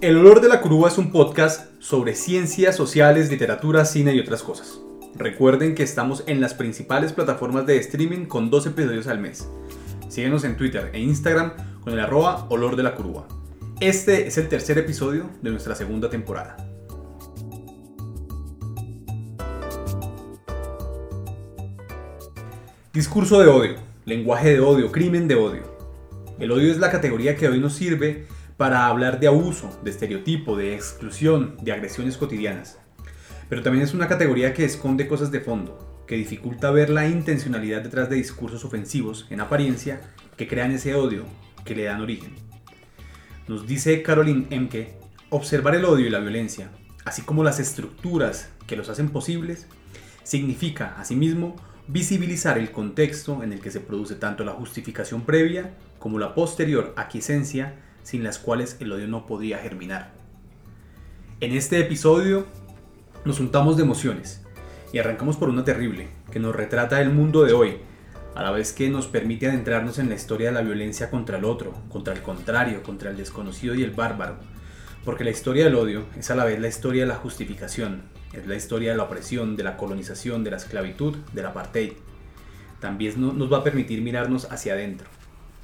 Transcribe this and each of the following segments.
El olor de la curúa es un podcast sobre ciencias sociales, literatura, cine y otras cosas. Recuerden que estamos en las principales plataformas de streaming con dos episodios al mes. Síguenos en Twitter e Instagram con el arroba olor de la. Este es el tercer episodio de nuestra segunda temporada. Discurso de odio, lenguaje de odio, crimen de odio. El odio es la categoría que hoy nos sirve para hablar de abuso, de estereotipo, de exclusión, de agresiones cotidianas. Pero también es una categoría que esconde cosas de fondo, que dificulta ver la intencionalidad detrás de discursos ofensivos, en apariencia, que crean ese odio, que le dan origen. Nos dice Caroline Emke, observar el odio y la violencia, así como las estructuras que los hacen posibles, significa, asimismo, visibilizar el contexto en el que se produce tanto la justificación previa como la posterior aquiescencia sin las cuales el odio no podría germinar. En este episodio nos untamos de emociones y arrancamos por una terrible que nos retrata el mundo de hoy, a la vez que nos permite adentrarnos en la historia de la violencia contra el otro, contra el contrario, contra el desconocido y el bárbaro. Porque la historia del odio es a la vez la historia de la justificación, es la historia de la opresión, de la colonización, de la esclavitud, del apartheid. También nos va a permitir mirarnos hacia adentro.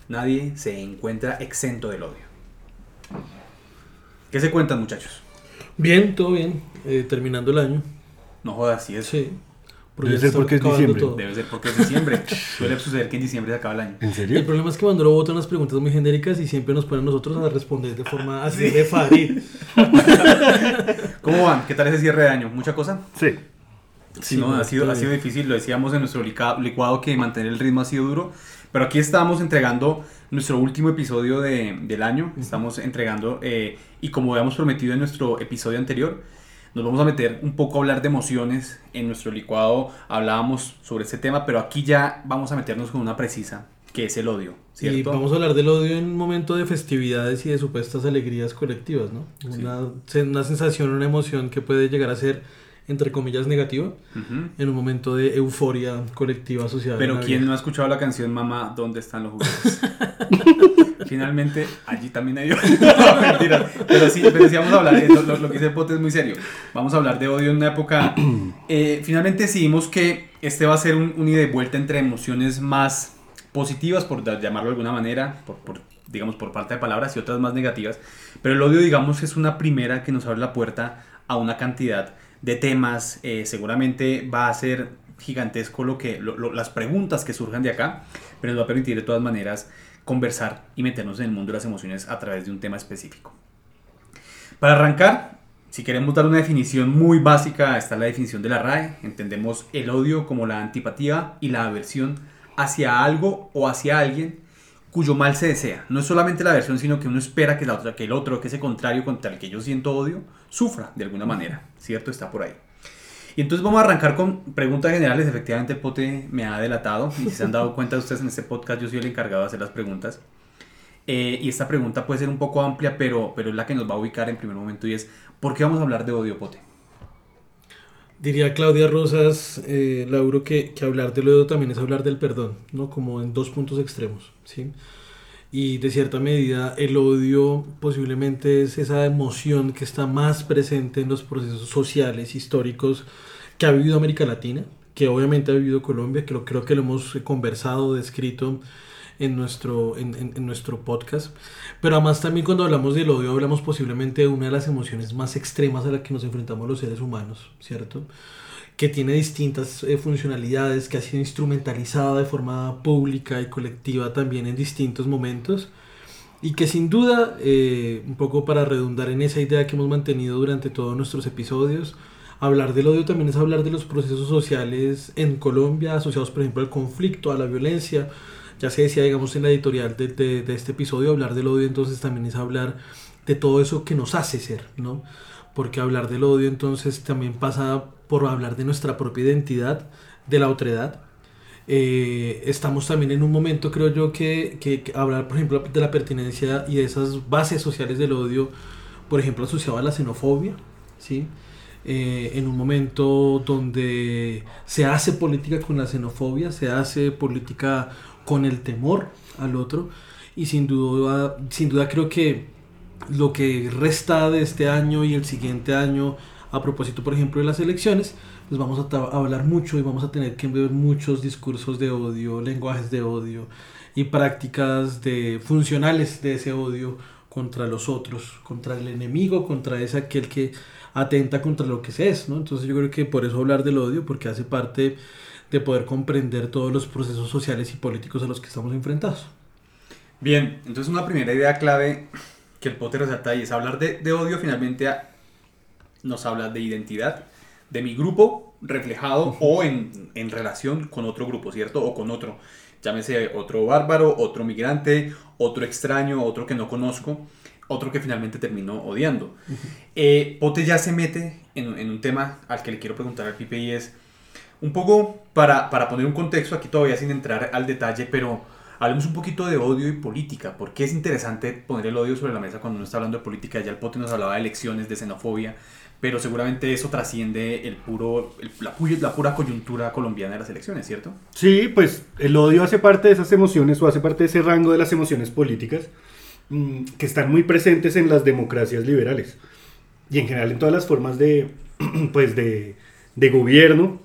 Nadie se encuentra exento del odio. ¿Qué se cuentan, muchachos? Bien, todo bien. Eh, terminando el año. No jodas, sí es. Sí. Debe ser porque es diciembre. Debe ser porque es diciembre. Suele suceder que en diciembre se acaba el año. ¿En serio? El problema es que Mandoro vota unas preguntas muy genéricas y siempre nos ponen a nosotros a responder de forma así de Farid. ¿Cómo van? ¿Qué tal ese cierre de año? ¿Mucha cosa? Sí. Sí, no, ha sido, ha sido difícil, lo decíamos en nuestro licuado que mantener el ritmo ha sido duro, pero aquí estamos entregando nuestro último episodio de- del año, estamos entregando, eh, y como habíamos prometido en nuestro episodio anterior, nos vamos a meter un poco a hablar de emociones, en nuestro licuado hablábamos sobre este tema, pero aquí ya vamos a meternos con una precisa, que es el odio, Y ¿cierto? vamos a hablar del odio en un momento de festividades y de supuestas alegrías colectivas, ¿no? Sí. Una, se- una sensación, una emoción que puede llegar a ser, entre comillas, negativa Ujú. en un momento de euforia colectiva social. Pero. ¿quién no ha escuchado la canción Mamá, ¿dónde están los juguetes? Finalmente, allí también hay odio. No. Pero sí, pero sí vamos a hablar, eh, lo, lo- lo que dice Pote es muy serio. Vamos a hablar de odio en una época... eh, finalmente decidimos que este va a ser un, un ida y vuelta entre emociones más positivas, por llamarlo de alguna manera, por, por, digamos por falta de palabras, y otras más negativas. Pero el odio, digamos, es una primera que nos abre la puerta a una cantidad de temas. eh, seguramente va a ser gigantesco lo que, lo- lo- las preguntas que surjan de acá, pero nos va a permitir de todas maneras conversar y meternos en el mundo de las emociones a través de un tema específico. Para arrancar, si queremos dar una definición muy básica, está la definición de la RAE. Entendemos el odio como la antipatía y la aversión hacia algo o hacia alguien cuyo mal se desea. No es solamente la aversión, sino que uno espera que, que el otro, que ese contrario contra el que yo siento odio, sufra de alguna manera. ¿Cierto? Está por ahí. Y entonces vamos a arrancar con preguntas generales. Efectivamente, pote me ha delatado. Y si se han dado cuenta ustedes en este podcast, yo soy el encargado de hacer las preguntas. Eh, y esta pregunta puede ser un poco amplia, pero, pero es la que nos va a ubicar en primer momento y es, ¿por qué vamos a hablar de odio, Pote? Diría Claudia Rosas, eh, Lauro, que hablar del odio también es hablar del perdón, ¿no? Como en dos puntos extremos, ¿sí? Y de cierta medida el odio posiblemente es esa emoción que está más presente en los procesos sociales, históricos que ha vivido América Latina, que obviamente ha vivido Colombia, que lo, creo que lo hemos conversado, descrito en nuestro, en, en- nuestro podcast. Pero además también cuando hablamos del odio hablamos posiblemente de una de las emociones más extremas a las que nos enfrentamos los seres humanos, ¿cierto? Que tiene distintas eh, funcionalidades, que ha sido instrumentalizada de forma pública y colectiva también en distintos momentos. Y que sin duda, eh, un poco para redundar en esa idea que hemos mantenido durante todos nuestros episodios, hablar del odio también es hablar de los procesos sociales en Colombia, asociados por ejemplo al conflicto, a la violencia, ya se decía, digamos, en la editorial de, de- de este episodio, hablar del odio entonces también es hablar de todo eso que nos hace ser, ¿no? Porque hablar del odio entonces también pasa por hablar de nuestra propia identidad, de la otredad, Eh, estamos también en un momento, creo yo, que, que, hablar, por ejemplo, de la pertinencia y de esas bases sociales del odio, por ejemplo, asociado a la xenofobia, ¿sí? Eh, en un momento donde se hace política con la xenofobia, se hace política con el temor al otro, y sin duda, sin duda creo que lo que resta de este año y el siguiente año, a propósito, por ejemplo, de las elecciones, pues vamos a, hablar mucho y vamos a tener que ver muchos discursos de odio, lenguajes de odio y prácticas de funcionales de ese odio contra los otros, contra el enemigo, contra ese aquel que atenta contra lo que se es, ¿no? Entonces yo creo que por eso hablar del odio, porque hace parte de poder comprender todos los procesos sociales y políticos a los que estamos enfrentados. Bien, entonces una primera idea clave que el Potter resalta ahí es hablar de, de odio, finalmente nos habla de identidad, de mi grupo reflejado o en, en, relación con otro grupo, ¿cierto? O con otro, llámese otro bárbaro, otro migrante, otro extraño, otro que no conozco, otro que finalmente terminó odiando. Eh, Pote ya se mete en, en, un tema al que le quiero preguntar al Pipe y es un poco para, para poner un contexto aquí todavía sin entrar al detalle, pero hablemos un poquito de odio y política. ¿Por qué es interesante poner el odio sobre la mesa cuando uno está hablando de política? Ya el Pote nos hablaba de elecciones, de xenofobia, pero seguramente eso trasciende el puro, la, la, pura coyuntura colombiana de las elecciones, ¿cierto? Sí, pues el odio hace parte de esas emociones o hace parte de ese rango de las emociones políticas mm, que están muy presentes en las democracias liberales y en general en todas las formas de, pues de, de gobierno,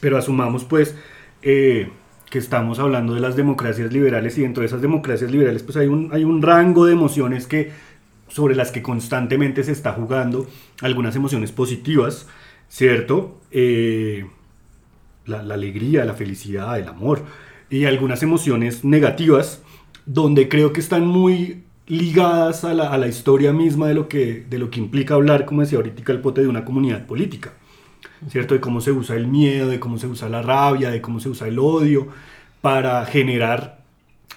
pero asumamos pues eh, que estamos hablando de las democracias liberales y dentro de esas democracias liberales pues hay un, hay un rango de emociones que sobre las que constantemente se está jugando, algunas emociones positivas, ¿cierto? Eh, la, alegría, la felicidad, el amor, y algunas emociones negativas, donde creo que están muy ligadas a la, historia misma de lo, que, de lo que implica hablar, como decía ahorita el pote, de una comunidad política, ¿cierto? De cómo se usa el miedo, de cómo se usa la rabia, de cómo se usa el odio, para generar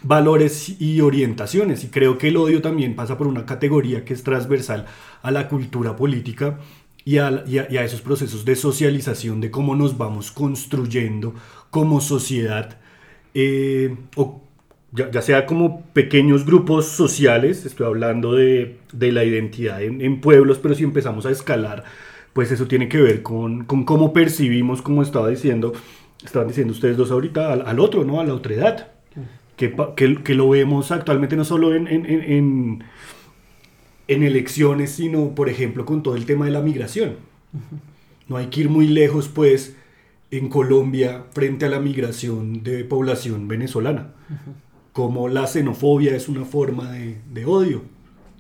valores y orientaciones. Y creo que el odio también pasa por una categoría que es transversal a la cultura política y a, esos procesos de socialización de cómo nos vamos construyendo como sociedad, eh, o ya, sea como pequeños grupos sociales, estoy hablando de, la identidad en, pueblos, pero si empezamos a escalar, pues eso tiene que ver con, cómo percibimos, como estaba diciendo, estaban diciendo ustedes dos ahorita, al, al otro, ¿no? A la otredad que, que, lo vemos actualmente no solo en, en, en, en, elecciones, sino, por ejemplo, con todo el tema de la migración. No hay que ir muy lejos, pues, en Colombia frente a la migración de población venezolana. Como la xenofobia es una forma de, de, odio,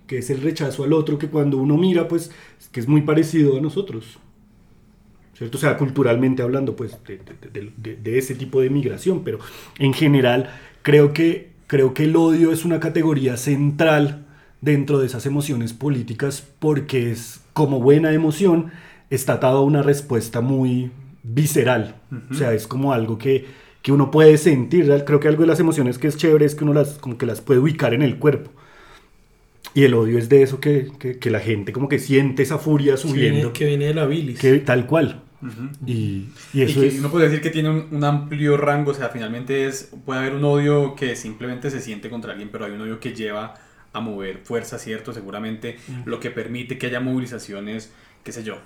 que es el rechazo al otro, que cuando uno mira, pues, que es muy parecido a nosotros. ¿Cierto? O sea, culturalmente hablando, pues, de, de, de ese tipo de migración, pero en general Creo que, creo que el odio es una categoría central dentro de esas emociones políticas porque es como buena emoción está atado a una respuesta muy visceral. O sea, es como algo que, que, uno puede sentir. Creo que algo de las emociones que es chévere es que uno las, como que las puede ubicar en el cuerpo. Y el odio es de eso que, que, la gente como que siente esa furia subiendo. Que viene, de la bilis. Que, tal cual y, eso que uno puede decir que tiene un, amplio rango, o sea, finalmente es, puede haber un odio que simplemente se siente contra alguien, pero hay un odio que lleva a mover fuerza, ¿cierto? Seguramente lo que permite que haya movilizaciones, qué sé yo,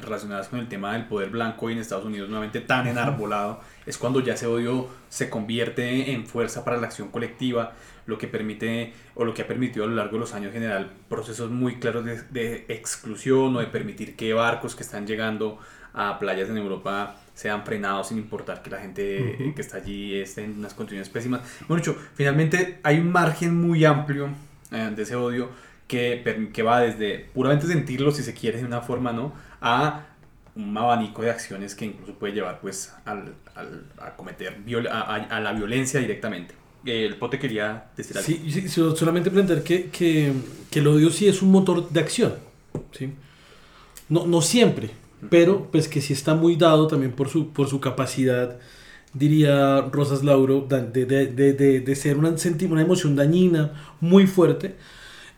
relacionadas con el tema del poder blanco y en Estados Unidos nuevamente tan enarbolado, es cuando ya ese odio se convierte en fuerza para la acción colectiva, lo que permite o lo que ha permitido a lo largo de los años general procesos muy claros de, de exclusión o de permitir que barcos que están llegando a playas en Europa se han frenado sin importar que la gente que está allí esté en unas condiciones pésimas. Bueno, dicho, finalmente hay un margen muy amplio eh, de ese odio que, que va desde puramente sentirlo, si se quiere, de una forma, ¿no? A un abanico de acciones que incluso puede llevar pues al, al, a cometer a, a, la violencia directamente. El pote quería decir algo. Sí, sí solamente plantear que, que, que, el odio sí es un motor de acción. ¿sí? No, no siempre, pero pues que sí está muy dado también por su, por su capacidad, diría Rosas Lauro, de, de, de, de ser una, una emoción dañina muy fuerte.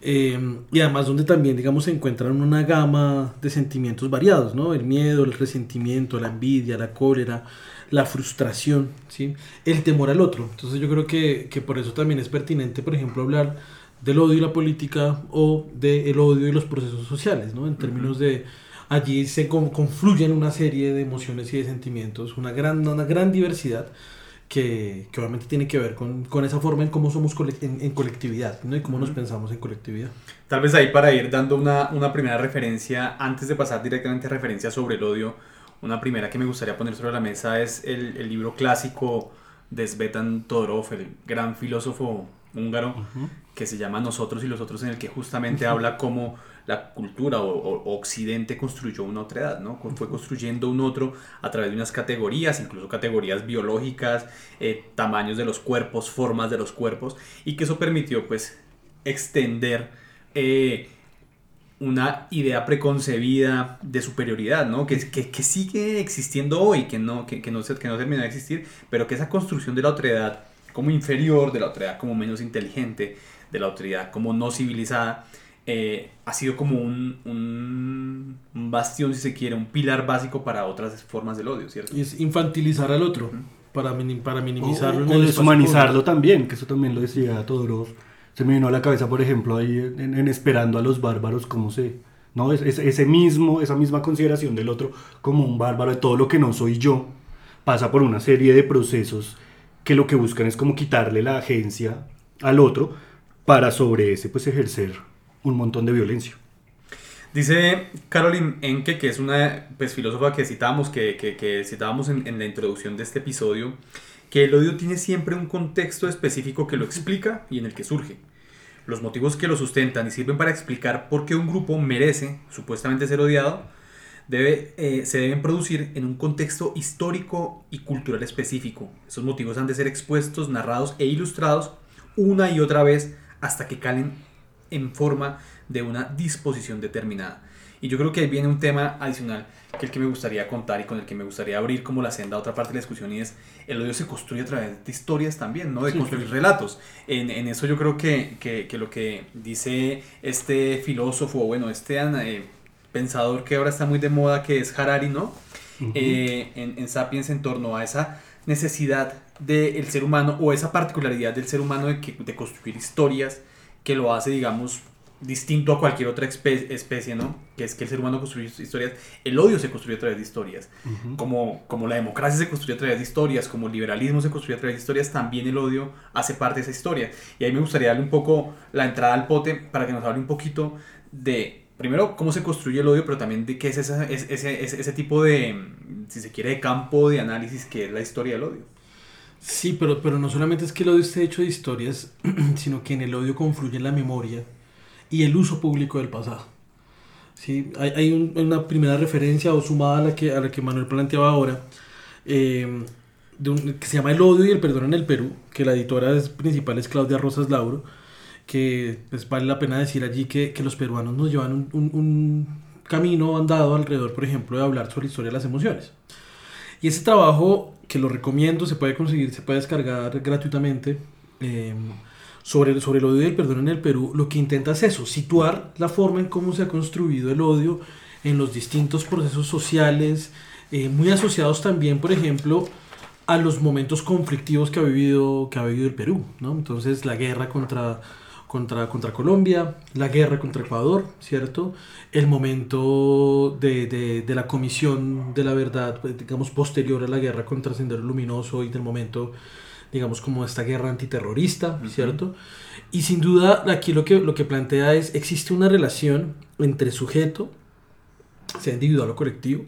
Eh, y además donde también, digamos, se encuentran una gama de sentimientos variados, ¿no? El miedo, el resentimiento, la envidia, la cólera, la frustración, ¿sí? el temor al otro. Entonces yo creo que, que por eso también es pertinente, por ejemplo, hablar del odio y la política o del odio y los procesos sociales, ¿no? En términos de allí se confluyen una serie de emociones y de sentimientos, una gran, una gran diversidad que, que obviamente tiene que ver con, con, esa forma en cómo somos en, en, colectividad ¿no? y cómo nos pensamos en colectividad. Tal vez ahí para ir dando una, una primera referencia, antes de pasar directamente a referencia sobre el odio, una primera que me gustaría poner sobre la mesa es el, el libro clásico de Svetan Todorov, el gran filósofo húngaro, que se llama Nosotros y los otros, en el que justamente habla cómo la cultura o, Occidente construyó una otra edad, ¿no? Fue construyendo un otro a través de unas categorías, incluso categorías biológicas, eh, tamaños de los cuerpos, formas de los cuerpos, y que eso permitió pues extender eh, una idea preconcebida de superioridad, ¿no? Que, que, que, sigue existiendo hoy, que no, que, que, no, que no terminó de existir, pero que esa construcción de la otredad como inferior, de la otredad como menos inteligente, de la otredad como no civilizada, eh, ha sido como un, un, bastión, si se quiere, un pilar básico para otras formas del odio, ¿cierto? Y es infantilizar al otro, para, para minimizarlo. O, deshumanizarlo también, que eso también lo decía Todorov. Se me vino a la cabeza, por ejemplo, ahí en, Esperando a los Bárbaros, cómo se... ¿no? Es, ese mismo, esa misma consideración del otro como un bárbaro de todo lo que no soy yo, pasa por una serie de procesos que lo que buscan es como quitarle la agencia al otro para sobre ese pues ejercer un montón de violencia. Dice Caroline Enke, que es una pues, filósofa que citábamos, que, que, citábamos en, la introducción de este episodio, que el odio tiene siempre un contexto específico que lo explica y en el que surge. Los motivos que lo sustentan y sirven para explicar por qué un grupo merece supuestamente ser odiado debe, eh, se deben producir en un contexto histórico y cultural específico. Esos motivos han de ser expuestos, narrados e ilustrados una y otra vez hasta que calen en forma de una disposición determinada. Y yo creo que ahí viene un tema adicional que el que me gustaría contar y con el que me gustaría abrir como la senda a otra parte de la discusión y es el odio se construye a través de historias también, ¿no? De construir relatos. En, en, eso yo creo que, que, que, lo que dice este filósofo, bueno, este eh, pensador que ahora está muy de moda, que es Harari, ¿no? Eh, en, en Sapiens en torno a esa necesidad del ser humano o esa particularidad del ser humano de, que, de construir historias que lo hace, digamos, distinto a cualquier otra especie, ¿no? Que es que el ser humano construye historias, el odio se construye a través de historias, como, como la democracia se construye a través de historias, como el liberalismo se construye a través de historias, también el odio hace parte de esa historia. Y ahí me gustaría darle un poco la entrada al pote para que nos hable un poquito de, primero, cómo se construye el odio, pero también de qué es ese, ese, ese, ese tipo de, si se quiere, de campo de análisis que es la historia del odio. Sí, pero, pero no solamente es que el odio esté hecho de historias, sino que en el odio confluye la memoria y el uso público del pasado. ¿Sí? Hay, hay una primera referencia o sumada a la que, a la que Manuel planteaba ahora, eh, que se llama El odio y el perdón en el Perú, que la editora principal es Claudia Rosas Lauro, que pues, vale la pena decir allí que, que los peruanos nos llevan un, un camino andado alrededor, por ejemplo, de hablar sobre la historia de las emociones. Y ese trabajo, que lo recomiendo, se puede conseguir, se puede descargar gratuitamente. Eh, sobre, sobre el odio y el perdón en el Perú, lo que intenta es eso, situar la forma en cómo se ha construido el odio en los distintos procesos sociales, eh, muy asociados también, por ejemplo, a los momentos conflictivos que ha vivido, que ha vivido el Perú. ¿no? Entonces, la guerra contra, contra, contra Colombia, la guerra contra Ecuador, ¿cierto? El momento de, de, de, la comisión de la verdad, pues, digamos, posterior a la guerra contra Sendero Luminoso y del momento digamos, como esta guerra antiterrorista, ¿cierto? Y sin duda aquí lo que, lo que plantea es, existe una relación entre sujeto, sea individual o colectivo,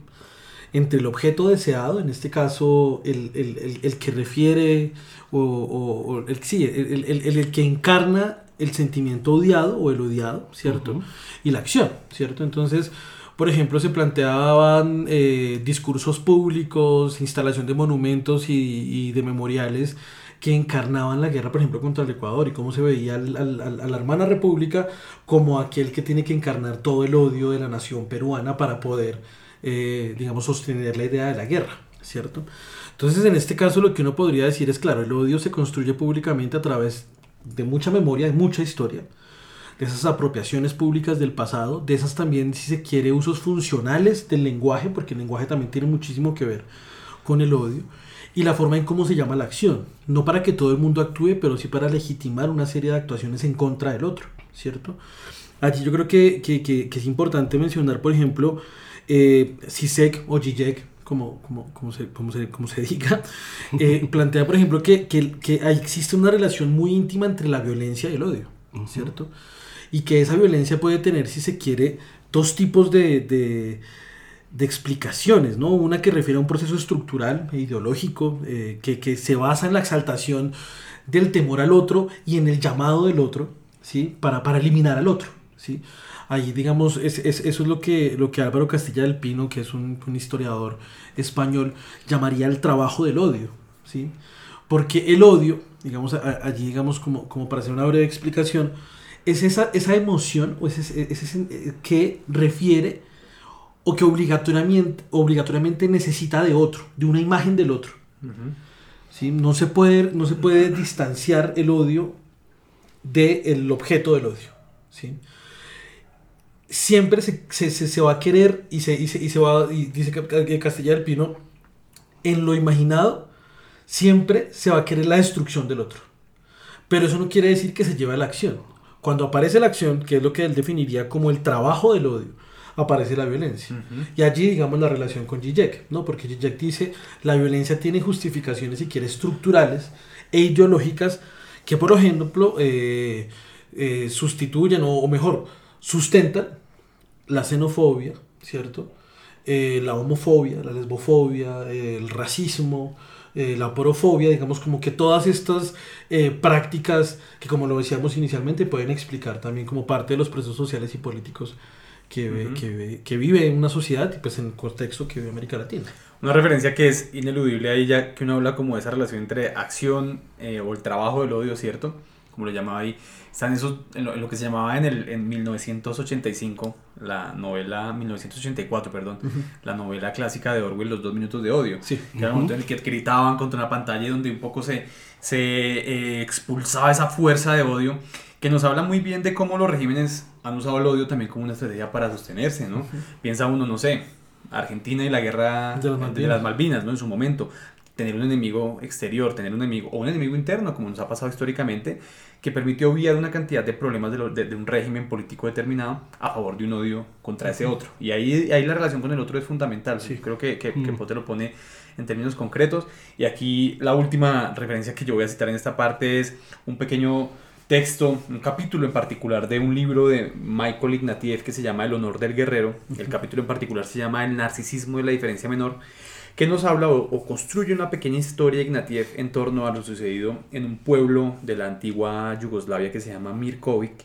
entre el objeto deseado, en este caso el, el, el, que refiere, o, o, el, sí, el, el, que encarna el sentimiento odiado o el odiado, ¿cierto? Y la acción, ¿cierto? Entonces, por ejemplo, se planteaban eh, discursos públicos, instalación de monumentos y, y, de memoriales que encarnaban la guerra, por ejemplo, contra el Ecuador y cómo se veía al, al, a la hermana república como aquel que tiene que encarnar todo el odio de la nación peruana para poder, eh, digamos, sostener la idea de la guerra, ¿cierto? Entonces, en este caso, lo que uno podría decir es, claro, el odio se construye públicamente a través de mucha memoria, de mucha historia, de esas apropiaciones públicas del pasado, de esas también, si se quiere, usos funcionales del lenguaje, porque el lenguaje también tiene muchísimo que ver con el odio. y la forma en cómo se llama la acción. No para que todo el mundo actúe, pero sí para legitimar una serie de actuaciones en contra del otro, ¿cierto? Allí yo creo que, que, que, es importante mencionar, por ejemplo, eh, Sisek o Zizek, como, como, como, se, como, se, como se diga, eh, plantea, por ejemplo, que, que, que existe una relación muy íntima entre la violencia y el odio, ¿cierto? Y que esa violencia puede tener, si se quiere, dos tipos de, de, de explicaciones, ¿no? Una que refiere a un proceso estructural e ideológico eh, que, que, se basa en la exaltación del temor al otro y en el llamado del otro, ¿sí? Para, para eliminar al otro, ¿sí? Ahí, digamos, es, es, eso es lo que, lo que Álvaro Castilla del Pino, que es un, un historiador español, llamaría el trabajo del odio, ¿sí? Porque el odio, digamos, allí, digamos, como, como para hacer una breve explicación, es esa, esa emoción o ese, ese, eh, que refiere o que obligatoriamente, obligatoriamente necesita de otro, de una imagen del otro. ¿Sí? No, se puede, no se puede distanciar el odio del objeto del odio. ¿sí? Siempre se, se, se, va a querer y se, y se, y se va, y dice Castilla del Pino, en lo imaginado, siempre se va a querer la destrucción del otro. Pero eso no quiere decir que se lleve a la acción. Cuando aparece la acción, que es lo que él definiría como el trabajo del odio, aparece la violencia. Y allí, digamos, la relación con Zizek, ¿no? Porque Zizek dice, la violencia tiene justificaciones, si quiere, estructurales e ideológicas que, por ejemplo, eh, eh, sustituyen, o, mejor, sustentan la xenofobia, ¿cierto? Eh, la homofobia, la lesbofobia, el racismo, eh, la porofobia, digamos como que todas estas eh, prácticas que como lo decíamos inicialmente pueden explicar también como parte de los procesos sociales y políticos que, que, que, vive una sociedad y pues en el contexto que vive América Latina. Una referencia que es ineludible ahí ya que uno habla como de esa relación entre acción eh, o el trabajo del odio, ¿cierto? Como lo llamaba ahí están esos, en lo, que se llamaba en, el, en 1985, la novela, 1984, perdón, la novela clásica de Orwell, Los dos minutos de odio. Sí. Que era el momento en el que gritaban contra una pantalla y donde un poco se, se eh, expulsaba esa fuerza de odio, que nos habla muy bien de cómo los regímenes han usado el odio también como una estrategia para sostenerse, ¿no? Piensa uno, no sé, Argentina y la guerra de las, de las Malvinas, ¿no? En su momento tener un enemigo exterior, tener un enemigo o un enemigo interno, como nos ha pasado históricamente, que permitió obviar una cantidad de problemas de, de, un régimen político determinado a favor de un odio contra ese otro. Y ahí, ahí la relación con el otro es fundamental. Sí. Creo que, que, que Pote lo pone en términos concretos. Y aquí la última referencia que yo voy a citar en esta parte es un pequeño texto, un capítulo en particular de un libro de Michael Ignatieff que se llama El honor del guerrero. El capítulo en particular se llama El narcisismo de la diferencia menor que nos habla o, construye una pequeña historia Ignatieff en torno a lo sucedido en un pueblo de la antigua Yugoslavia que se llama Mirkovic,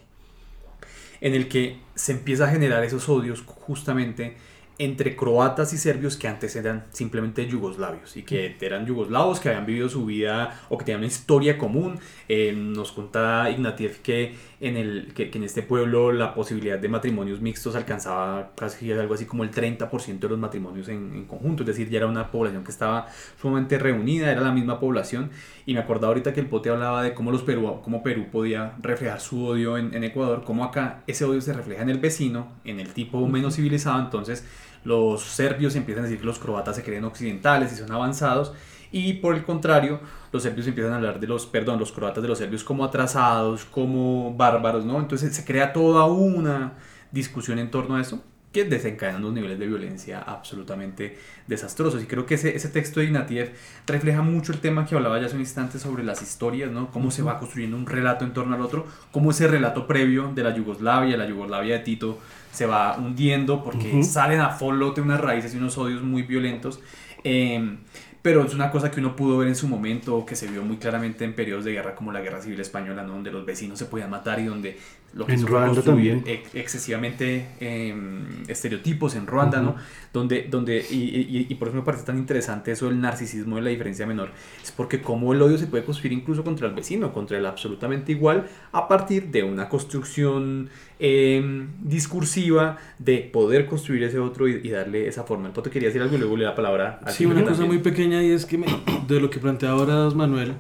en el que se empieza a generar esos odios justamente entre croatas y serbios que antes eran simplemente yugoslavios y que eran yugoslavos que habían vivido su vida o que tenían una historia común. Eh, nos contaba Ignatieff que en, el, que, en este pueblo la posibilidad de matrimonios mixtos alcanzaba casi algo así como el 30% de los matrimonios en, conjunto, es decir, ya era una población que estaba sumamente reunida, era la misma población y me acordaba ahorita que el pote hablaba de cómo, los Perú, cómo Perú podía reflejar su odio en, en Ecuador, cómo acá ese odio se refleja en el vecino, en el tipo menos civilizado, entonces los serbios empiezan a decir que los croatas se creen occidentales y son avanzados, y por el contrario, los serbios empiezan a hablar de los, perdón, los croatas de los serbios como atrasados, como bárbaros, ¿no? Entonces se crea toda una discusión en torno a eso que desencadena unos niveles de violencia absolutamente desastrosos. Y creo que ese, ese texto de Ignatieff refleja mucho el tema que hablaba ya hace un instante sobre las historias, ¿no? Cómo se va construyendo un relato en torno al otro, cómo ese relato previo de la Yugoslavia, la Yugoslavia de Tito, se va hundiendo porque salen a flote unas raíces y unos odios muy violentos. Eh, pero es una cosa que uno pudo ver en su momento, que se vio muy claramente en periodos de guerra como la Guerra Civil Española, donde los vecinos se podían matar y donde lo que en Ruanda también. excesivamente em, estereotipos en Ruanda, ¿no? Donde, donde y, y, por eso me parece tan interesante eso del narcisismo de la diferencia menor, es porque como el odio se puede construir incluso contra el vecino, contra el absolutamente igual, a partir de una construcción em, discursiva de poder construir ese otro y, darle esa forma. El te quería decir algo y luego le da palabra a Sí, una cosa muy pequeña y es que de lo que plantea ahora Manuel,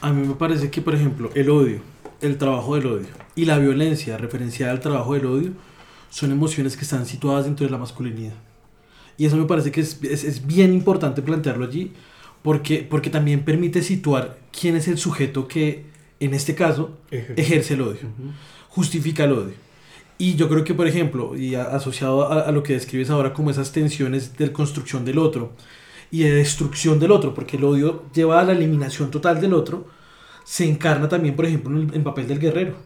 a mí me parece que, por ejemplo, el odio, el trabajo del odio y la violencia referenciada al trabajo del odio son emociones que están situadas dentro de la masculinidad. Y eso me parece que es, es, es bien importante plantearlo allí porque, porque también permite situar quién es el sujeto que, en este caso, Ejerce. ejerce el odio, justifica el odio. Y yo creo que, por ejemplo, y a- asociado a, a lo que describes ahora como esas tensiones de construcción del otro y de destrucción del otro, porque el odio lleva a la eliminación total del otro, se encarna también, por ejemplo, en el en papel del guerrero.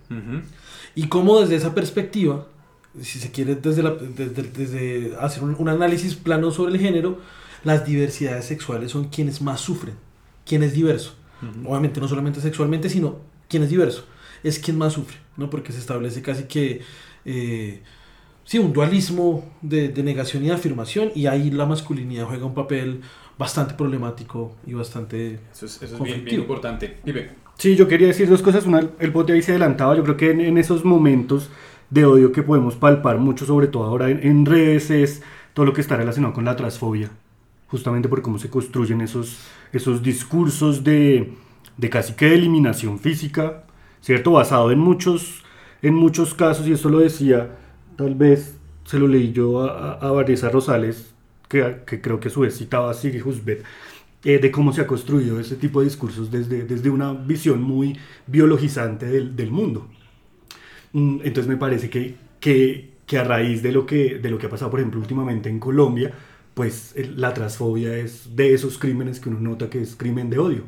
Y cómo desde esa perspectiva, si se quiere desde, la- desde, desde hacer un, un análisis plano sobre el género, las diversidades sexuales son quienes más sufren, quien es diverso. Ujú. Obviamente no solamente sexualmente, sino quien es diverso, es quien más sufre, ¿no? Porque se establece casi que, eh, sí, un dualismo de, de negación y de afirmación, y ahí la masculinidad juega un papel bastante problemático y bastante... Eso es, eso es bien, bien importante. Pipe. Sí, yo quería decir dos cosas. Una, el bote ahí se adelantaba. Yo creo que en, esos momentos de odio que podemos palpar mucho, sobre todo ahora en, en redes, es todo lo que está relacionado con la transfobia. Justamente por cómo se construyen esos, esos discursos de, de casi que de eliminación física, ¿cierto? Basado en muchos, en muchos casos, y eso lo decía, tal vez se lo leí yo a, a, a Rosales, que, que creo que a su vez citaba a eh, de cómo se ha construido ese tipo de discursos desde, desde una visión muy biologizante del, del mundo. Mm, Entonces me parece que, que, que a raíz de lo que, de lo que ha pasado, por ejemplo, últimamente en Colombia, pues la transfobia es de esos crímenes que uno nota que es crimen de odio.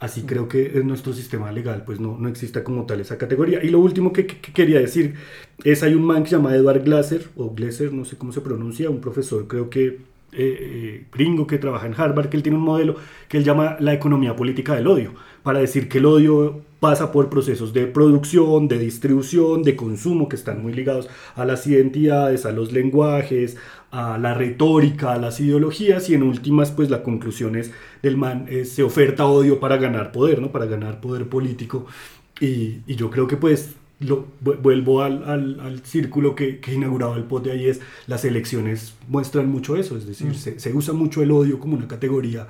Así creo que en nuestro sistema legal pues no, no exista como tal esa categoría. Y lo último que, que- que quería decir es hay un man que se llama Edward Glasser, o Glasser, no sé cómo se pronuncia, un profesor creo que eh, eh, gringo que trabaja en Harvard, que él tiene un modelo que él llama la economía política del odio, para decir que el odio pasa por procesos de producción, de distribución, de consumo, que están muy ligados a las identidades, a los lenguajes, a la retórica, a las ideologías, y en últimas, pues la conclusión es del man, eh, se oferta odio para ganar poder, ¿no? Para ganar poder político. Y, y yo creo que pues lo, vu- vuelvo al, al- al círculo que, que inauguraba el pote ahí es las elecciones muestran mucho eso, es decir, Mm. se, se usa mucho el odio como una categoría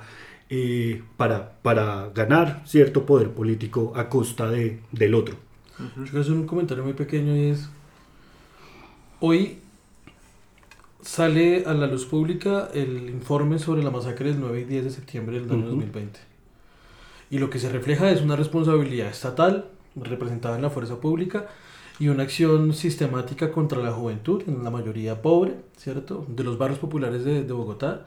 eh, para, para ganar cierto poder político a costa de, del otro. Yo quiero hacer un comentario muy pequeño y es, hoy sale a la luz pública el informe sobre la masacre del 9 y 10 de septiembre del año Ujú. 2020. Y lo que se refleja es una responsabilidad estatal representada en la fuerza pública y una acción sistemática contra la juventud, en la mayoría pobre, ¿cierto? De los barrios populares de, de Bogotá.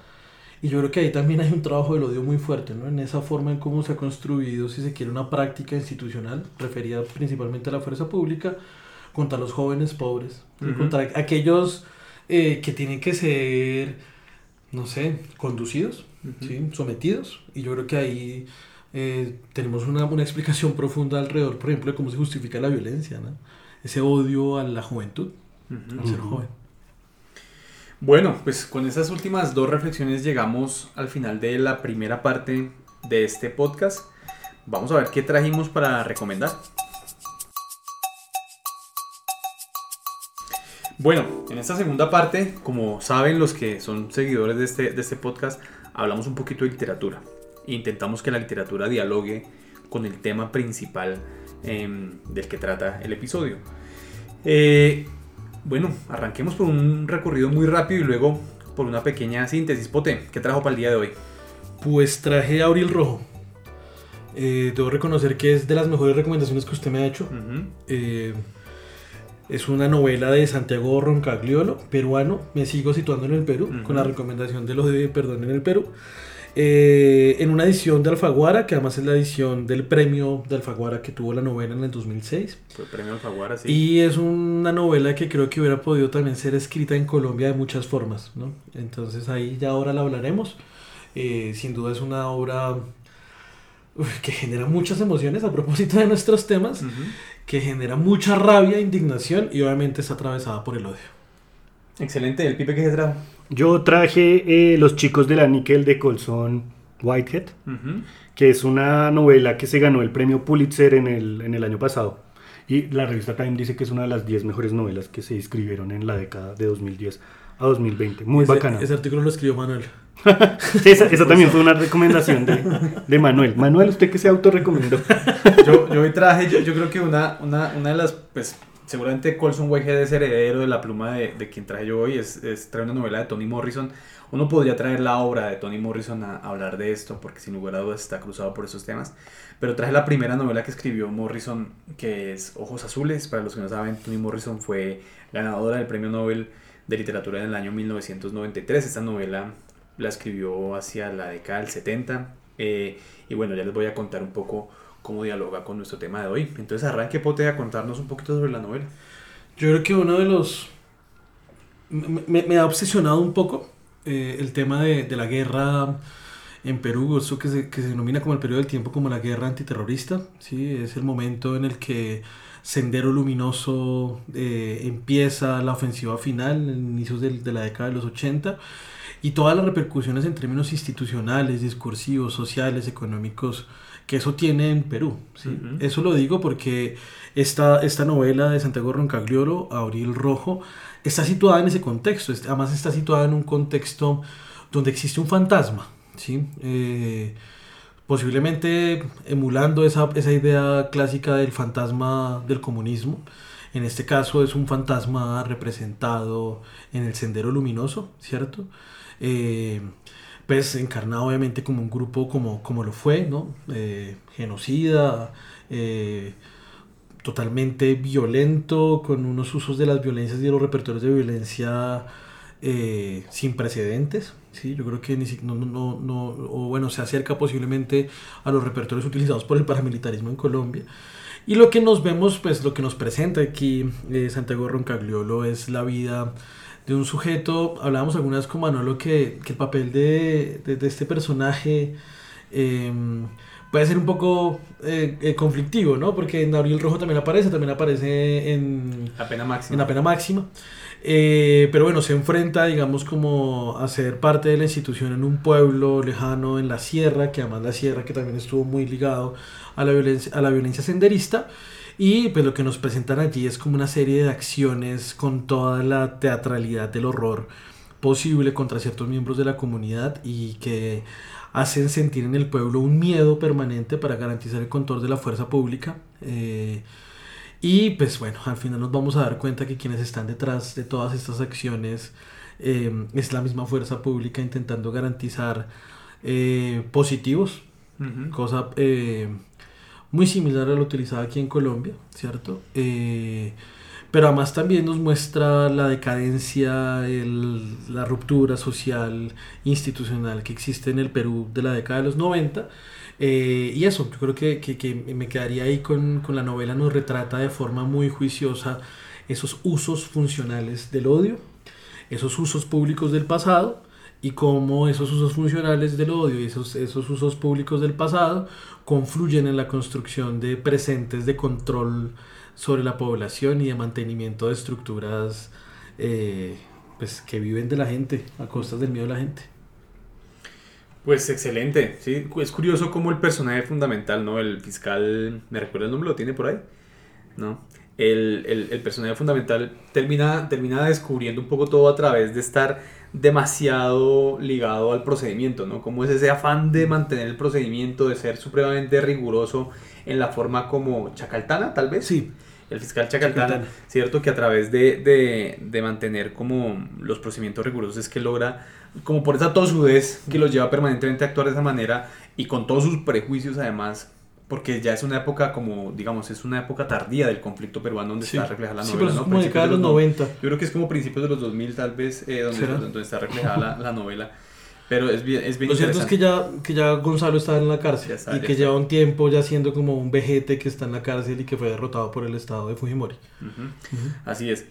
Y yo creo que ahí también hay un trabajo del odio muy fuerte, ¿no? En esa forma en cómo se ha construido, si se quiere, una práctica institucional referida principalmente a la fuerza pública contra los jóvenes pobres, contra aquellos eh, que tienen que ser, no sé, conducidos, ¿sí? sometidos. Y yo creo que ahí eh, tenemos una, una explicación profunda alrededor, por ejemplo, de cómo se justifica la violencia, ¿no? Ese odio a la juventud, al ser joven. Bueno, pues con esas últimas dos reflexiones llegamos al final de la primera parte de este podcast. Vamos a ver qué trajimos para recomendar. Bueno, en esta segunda parte, como saben los que son seguidores de este, de este podcast, hablamos un poquito de literatura. Intentamos que la literatura dialogue con el tema principal em, del que trata el episodio. Eh, bueno, arranquemos por un recorrido muy rápido y luego por una pequeña síntesis. Pote, ¿qué trajo para el día de hoy? Pues traje a Abril Rojo. Eh, debo reconocer que es de las mejores recomendaciones que usted me ha hecho. Eh, es una novela de Santiago Roncagliolo, peruano. Me sigo situando en el Perú, con la recomendación de lo de Perdón en el Perú. Eh, en una edición de Alfaguara, que además es la edición del premio de Alfaguara que tuvo la novela en el 2006. Fue premio Alfaguara, sí. Y es una novela que creo que hubiera podido también ser escrita en Colombia de muchas formas, ¿no? Entonces ahí ya ahora la hablaremos. Eh, sin duda es una obra que genera muchas emociones a propósito de nuestros temas, que genera mucha rabia, indignación y obviamente está atravesada por el odio. Excelente, el pipe que se trajo. Yo traje eh, Los chicos de la níquel de Colson Whitehead, que es una novela que se ganó el premio Pulitzer en el, en el año pasado. Y la revista Time dice que es una de las 10 mejores novelas que se escribieron en la década de 2010 a 2020. Muy ese, bacana. Ese artículo lo escribió Manuel. Sí, esa, esa también fue una recomendación de, de Manuel. Manuel, ¿usted que se autorrecomendó? Yo, yo hoy traje, yo, yo creo que una, una, una de las, pues, seguramente Colson Whitehead es heredero de la pluma de, de quien traje yo hoy, es, es, trae una novela de Toni Morrison. Uno podría traer la obra de Toni Morrison a, a, hablar de esto, porque sin lugar a dudas está cruzado por esos temas. Pero traje la primera novela que escribió Morrison, que es Ojos Azules. Para los que no saben, Toni Morrison fue ganadora del Premio Nobel de Literatura en el año 1993. Esta novela la escribió hacia la década del 70. Eh, y bueno, ya les voy a contar un poco cómo dialoga con nuestro tema de hoy. Entonces arranque Pote a contarnos un poquito sobre la novela. Yo creo que uno de los... Me, me ha obsesionado un poco eh, el tema de, de, la guerra en Perú, eso que se, que se denomina como el periodo del tiempo como la guerra antiterrorista. ¿sí? Es el momento en el que Sendero Luminoso eh, empieza la ofensiva final, en inicios de, de la década de los 80 y todas las repercusiones en términos institucionales, discursivos, sociales, económicos que eso tiene en Perú. ¿sí? Uh -huh. Eso lo digo porque esta, esta novela de Santiago Roncagliolo, Abril Rojo, está situada en ese contexto. Además está situada en un contexto donde existe un fantasma. ¿sí? Eh, posiblemente emulando esa, esa idea clásica del fantasma del comunismo. En este caso es un fantasma representado en el Sendero Luminoso, ¿cierto? Eh, pues encarnado obviamente como un grupo como, como lo fue, ¿no? Eh, genocida, eh, totalmente violento, con unos usos de las violencias y de los repertorios de violencia eh, sin precedentes. ¿sí? Yo creo que ni no, no, no, o bueno, se acerca posiblemente a los repertorios utilizados por el paramilitarismo en Colombia. Y lo que nos vemos, pues lo que nos presenta aquí eh, Santiago Roncagliolo es la vida de un sujeto, hablábamos alguna vez con Manolo que, que el papel de, de, de este personaje eh, puede ser un poco eh, eh, conflictivo, ¿no? Porque en Abril Rojo también aparece, también aparece en la pena máxima. En la pena máxima. Eh, pero bueno, se enfrenta, digamos, como a ser parte de la institución en un pueblo lejano en la sierra, que además la sierra que también estuvo muy ligado a la violencia, a la violencia senderista. Y pues lo que nos presentan allí es como una serie de acciones con toda la teatralidad del horror posible contra ciertos miembros de la comunidad y que hacen sentir en el pueblo un miedo permanente para garantizar el control de la fuerza pública. Eh, y pues bueno, al final nos vamos a dar cuenta que quienes están detrás de todas estas acciones eh, es la misma fuerza pública intentando garantizar eh, positivos, uh -huh. cosa muy similar a lo utilizada aquí en Colombia, ¿cierto? Eh, pero además también nos muestra la decadencia, la ruptura social, institucional que existe en el Perú de la década de los 90. Eh, y eso, yo creo que, que, que, me quedaría ahí con, con la novela, nos retrata de forma muy juiciosa esos usos funcionales del odio, esos usos públicos del pasado y cómo esos usos funcionales del odio y esos, esos usos públicos del pasado confluyen en la construcción de presentes de control sobre la población y de mantenimiento de estructuras eh, pues, que viven de la gente, a costas del miedo de la gente. Pues excelente, sí, es curioso cómo el personaje fundamental, ¿no? El fiscal, ¿me recuerda el nombre? ¿Lo tiene por ahí? ¿No? El, el, el personaje fundamental termina, termina descubriendo un poco todo a través de estar demasiado ligado al procedimiento, ¿no? Como es ese afán de mantener el procedimiento, de ser supremamente riguroso en la forma como Chacaltana, tal vez. Sí. El fiscal Chacaltana, Chacaltana. ¿cierto? Que a través de, de, de, mantener como los procedimientos rigurosos es que logra, como por esa tosudez que los lleva permanentemente a actuar de esa manera y con todos sus prejuicios además porque ya es una época como, digamos, es una época tardía del conflicto peruano donde sí. está reflejada la novela. Sí, pero es ¿no? como de cada los 90. Yo creo que es como principios de los 2000 tal vez, eh, donde, donde, está reflejada la, la, novela. Pero es bien, es bien Lo cierto es que ya, que ya Gonzalo está en la cárcel está, y que lleva un tiempo ya siendo como un vejete que está en la cárcel y que fue derrotado por el estado de Fujimori. Uh -huh. Uh -huh. Así es.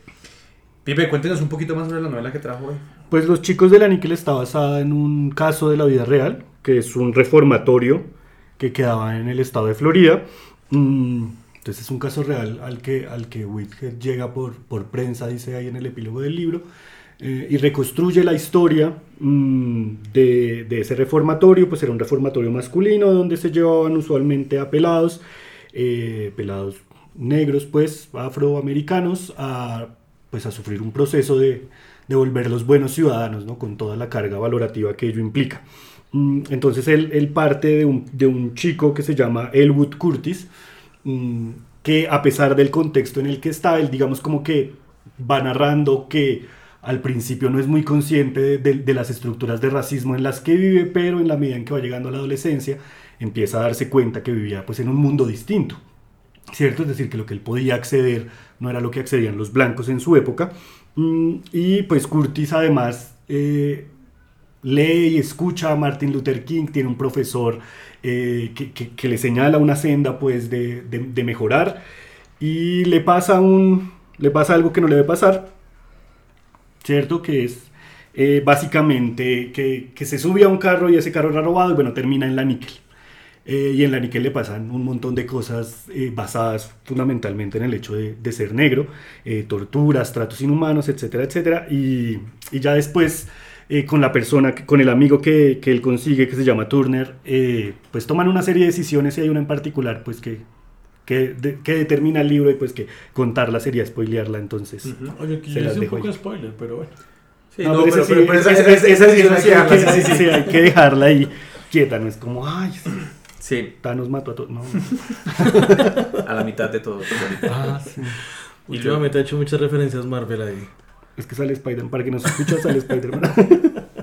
Pipe, cuéntenos un poquito más sobre la novela que trajo hoy. Pues Los Chicos de la Níquel está basada en un caso de la vida real, que es un reformatorio que quedaba en el estado de Florida. Mm, entonces es un caso real al que, al que Whitehead llega por, por prensa, dice ahí en el epílogo del libro, eh, y reconstruye la historia mmm, de, de, ese reformatorio, pues era un reformatorio masculino donde se llevaban usualmente a pelados, eh, negros, pues afroamericanos, a, pues, a sufrir un proceso de, de volverlos buenos ciudadanos, ¿no? con toda la carga valorativa que ello implica. Mm, entonces él, él parte de un, de un, chico que se llama Elwood Curtis, mm, que a pesar del contexto en el que está, él digamos como que va narrando que al principio no es muy consciente de, las estructuras de racismo en las que vive, pero en la medida en que va llegando a la adolescencia empieza a darse cuenta que vivía pues en un mundo distinto. ¿Cierto? Es decir, que lo que él podía acceder no era lo que accedían los blancos en su época. Mm, Y pues Curtis además eh, lee y escucha a Martin Luther King, tiene un profesor eh, que, le señala una senda pues de, de- mejorar y le pasa, un, le pasa algo que no le debe pasar, ¿cierto? Que es eh, básicamente que, que se sube a un carro y ese carro era robado y bueno, termina en la níquel. Eh, y en la níquel le pasan un montón de cosas basadas fundamentalmente en el hecho de, de ser negro, torturas, tratos inhumanos, etcétera, etcétera. Y, y ya después, eh, con la persona, que- con el amigo que, que él consigue, que se llama Turner, eh, pues toman una serie de decisiones y hay una en particular, pues que, que, de- que determina el libro y pues que contarla sería spoilearla, entonces. Oye, aquí Se yo las hice un dejo poco de spoiler, pero bueno. Sí, No, no, pero pero, esa pero- sí- esa, esa- esa- que sí hay dejarla, que- sí, sí, sí, sí. hay que dejarla ahí quieta, no es como, ay, sí, Sí, Thanos mató a todos. No. a la mitad de todo. Ah, sí. Y Últimamente ha hecho muchas referencias Marvel ahí. Es que sale Spider-Man, para que no se escucha, sale Spider-Man.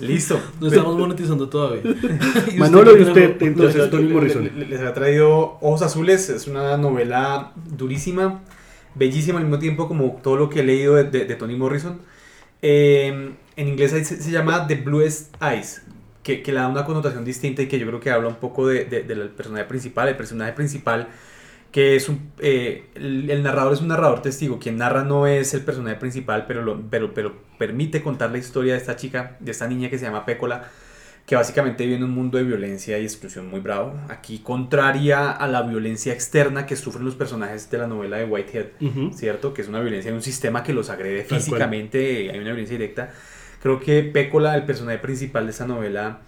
Listo. No estamos monetizando todavía. Y Manolo, y usted, no- entonces, Tony le- Morrison. le- le- Les ha traído Ojos Azules, es una novela durísima, bellísima al mismo tiempo como todo lo que he leído de, de- de Tony Morrison. Eh, en inglés se, se llama The Bluest Eyes, que, que le da una connotación distinta y que yo creo que habla un poco de- de- del personaje principal. El personaje principal, que es un... eh, el, el narrador es un narrador testigo, quien narra no es el personaje principal, pero, lo- pero, pero permite contar la historia de esta chica, de esta niña que se llama Pécola que básicamente vive en un mundo de violencia y exclusión muy bravo. Aquí contraria a la violencia externa que sufren los personajes de la novela de Whitehead. ¿cierto? Que es una violencia de un sistema que los agrede físicamente, hay una violencia directa. Creo que Pécola, el personaje principal de esta novela,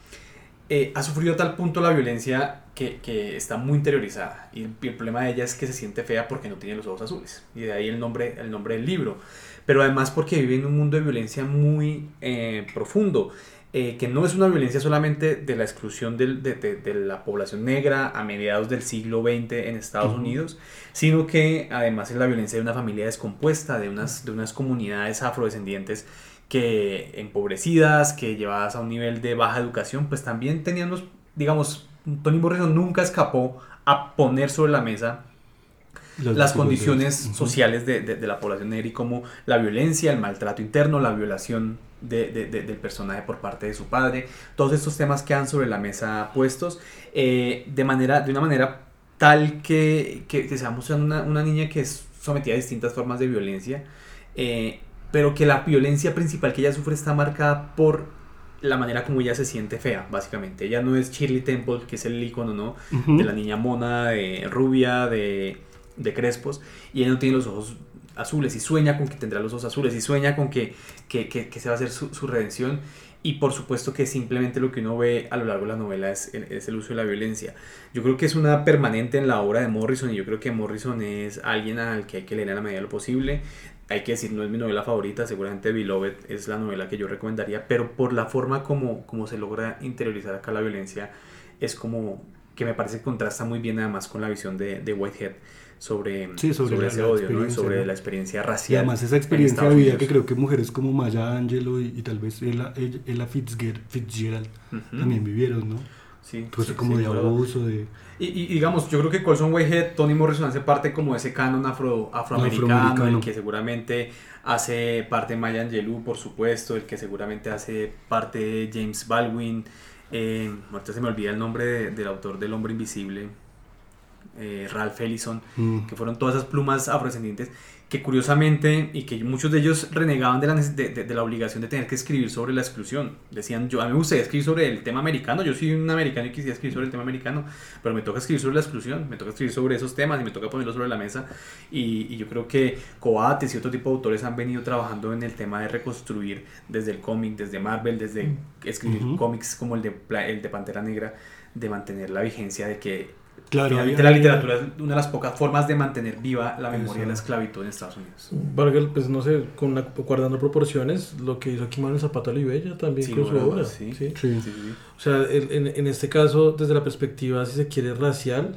eh, ha sufrido a tal punto la violencia que, que está muy interiorizada. Y el, problema de ella es que se siente fea porque no tiene los ojos azules. Y de ahí el nombre, el nombre del libro. Pero además porque vive en un mundo de violencia muy eh, profundo. eh, que no es una violencia solamente de la exclusión del- de, de- de la población negra a mediados del siglo XX en Estados. Unidos, sino que además es la violencia de una familia descompuesta, de unas, de unas comunidades afrodescendientes que empobrecidas, que llevadas a un nivel de baja educación, pues también tenían los, digamos, Tony Morrison nunca escapó a poner sobre la mesa las desigualdades. condiciones sociales de, de- de la población negra y como la violencia, el maltrato interno, la violación de- de- de- del personaje por parte de su padre, todos estos temas quedan sobre la mesa puestos eh, de, manera, de una manera tal que, que, que se va mostrando una, una niña que es sometida a distintas formas de violencia, eh, pero que la violencia principal que ella sufre está marcada por la manera como ella se siente fea, básicamente. Ella no es Shirley Temple, que es el icono, ¿no? De la niña mona, de rubia, de, de crespos, y ella no tiene los ojos azules y sueña con que tendrá los ojos azules y sueña con que, que, que, que se va a hacer su, su redención y por supuesto que simplemente lo que uno ve a lo largo de la novela es el, es el uso de la violencia. Yo creo que es una permanente en la obra de Morrison y yo creo que Morrison es alguien al que hay que leer a la medida de lo posible. Hay que decir, no es mi novela favorita, seguramente Beloved es la novela que yo recomendaría, pero por la forma como, como se logra interiorizar acá la violencia, es como que me parece que contrasta muy bien además con la visión de, de Whitehead sobre, Sí, sobre la- ese odio, ¿no? Y sobre ¿no? la experiencia Y racial. además esa en experiencia de vida Unidos. que creo que mujeres como Maya Angelou y, y tal vez Ella, ella- Ella Fitzger- Fitzgerald Ujú. también vivieron, ¿no? Sí, sí, como sí, de abuso, de... Y, y- digamos, yo creo que Colson Whitehead, Tony Morrison hace parte como de ese canon afro, afroamericano, Afroamericano. el que seguramente hace parte de Maya Angelou, por supuesto, el que seguramente hace parte de James Baldwin. Eh, ahorita se me olvida el nombre de- del autor del Hombre Invisible, eh, Ralph Ellison, Mm. que fueron todas esas plumas afrodescendientes que curiosamente y que muchos de ellos renegaban de la, de, de- de la obligación de tener que escribir sobre la exclusión. Decían, yo a mí me gustaría escribir sobre el tema americano, yo soy un americano y quisiera escribir sobre el tema americano, pero me toca escribir sobre la exclusión, me toca escribir sobre esos temas y me toca ponerlos sobre la mesa. Y, y yo creo que Coates y otro tipo de autores han venido trabajando en el tema de reconstruir desde el cómic, desde Marvel, desde escribir Ujú. cómics como el de, el de Pantera Negra, de mantener la vigencia de que Claro, Finalmente la literatura es una de las pocas formas de mantener viva la memoria de la esclavitud en Estados Unidos. Vargas, pues no sé, con una, guardando proporciones, lo que hizo aquí Manuel Zapata Olivella también Sí, con su obra. sí. ¿sí? Sí. Sí, sí, sí. O sea, el- en, en este caso, desde la perspectiva, si se quiere, racial,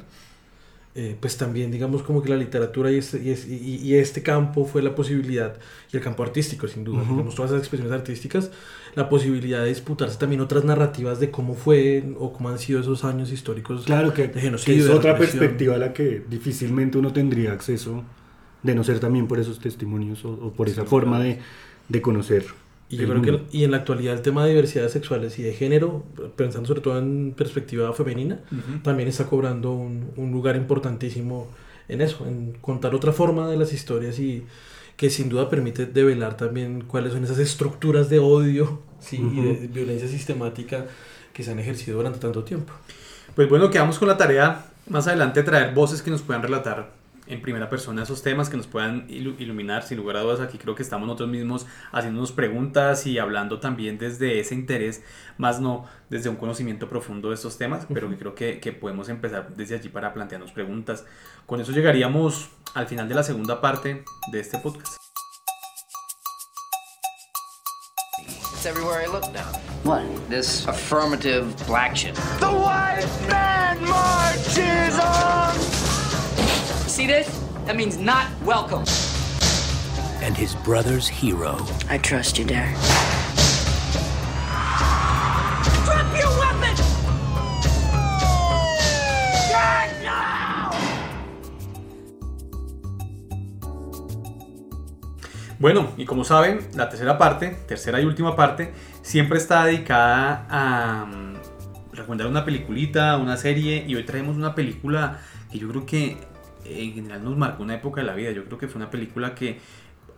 eh, pues también digamos como que la literatura y este, y, es- y- este campo fue la posibilidad, y el campo artístico sin duda, digamos todas esas expresiones artísticas, la posibilidad de disputarse también otras narrativas de cómo fue o cómo han sido esos años históricos. Claro que, de genocidio, es de otra perspectiva a la que difícilmente uno tendría acceso, de no ser también por esos testimonios o, o por esa forma claro. de, de conocer. Y yo creo que y en la actualidad el tema de diversidades sexuales y de género, pensando sobre todo en perspectiva femenina, Ujú. también está cobrando un, un lugar importantísimo en eso, en contar otra forma de las historias y que sin duda permite develar también cuáles son esas estructuras de odio ¿sí? y de violencia sistemática que se han ejercido durante tanto tiempo. Pues bueno, quedamos con la tarea más adelante de traer voces que nos puedan relatar en primera persona esos temas, que nos puedan ilu- iluminar. Sin lugar a dudas, aquí creo que estamos nosotros mismos haciéndonos preguntas y hablando también desde ese interés, más no desde un conocimiento profundo de estos temas, pero que creo que, que podemos empezar desde allí para plantearnos preguntas. Con eso llegaríamos al final de la segunda parte de este podcast. It's everywhere I look now. What? This affirmative black shit. The white man marches on! See this? That means not welcome. and his brother's hero. I trust you, Derek. Drop your weapon! Bueno, y como saben, la tercera parte, tercera y última parte, siempre está dedicada a mm, recomendar una peliculita, una serie, y hoy traemos una película que yo creo que en general nos marcó una época de la vida. Yo creo que fue una película que